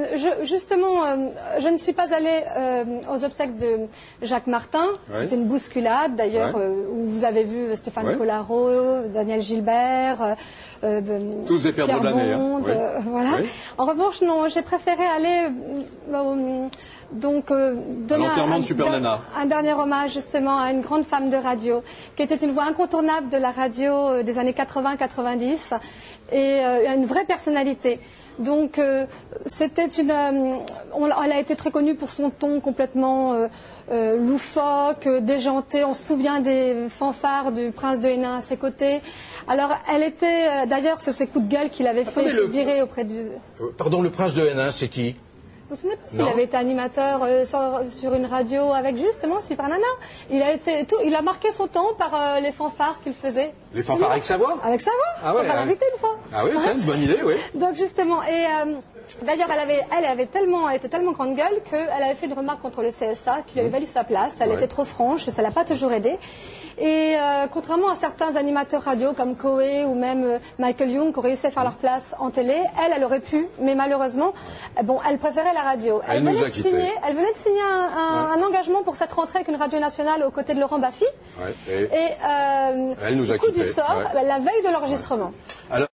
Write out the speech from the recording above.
Euh, je, justement, euh, je ne suis pas allée euh, aux obsèques de Jacques Martin. Ouais. C'était une bousculade, d'ailleurs, Ouais. euh, où vous avez vu Stéphane Ouais. Collaro, Daniel Gilbert. Tous des de l'année, hein. Voilà. En revanche, non, j'ai préféré aller donc donner un, de Super un- Nana. un dernier hommage justement à une grande femme de radio qui était une voix incontournable de la radio des années 80-90 et une vraie personnalité. Donc euh, c'était une, euh, elle a été très connue pour son ton complètement euh, euh, loufoque, déjanté. On se souvient des fanfares du prince de Hénin à ses côtés. Alors elle était, d'ailleurs, c'est ses coups de gueule qu'il avait fait Attendez, le- virer auprès du. Pardon, le prince de Hénin, c'est qui? Vous vous souvenez pas s'il avait été animateur euh, sur, sur une radio avec justement Super Nana? Il a été tout, il a marqué son temps par euh, les fanfares qu'il faisait. Les fanfares avec sa voix? Avec sa voix. Ah ouais, On ouais. l'inviter une fois. Ah oui, c'est une bonne idée, oui. Donc justement, et euh, d'ailleurs, elle avait, elle avait tellement, elle était tellement grande gueule qu'elle avait fait une remarque contre le CSA qui lui avait valu sa place. Elle Ouais. était trop franche et ça l'a pas toujours aidé. Et euh, contrairement à certains animateurs radio comme Coé ou même euh, Michael Young qui ont réussi à faire leur place en télé, elle, elle aurait pu, mais malheureusement, bon, elle préférait la radio. Elle venait a de signer, elle venait de signer un, un- un engagement pour cette rentrée avec une radio nationale aux côtés de Laurent Baffy. Ouais, et- Et euh, Elle nous a au coup du sort, la veille de l'enregistrement.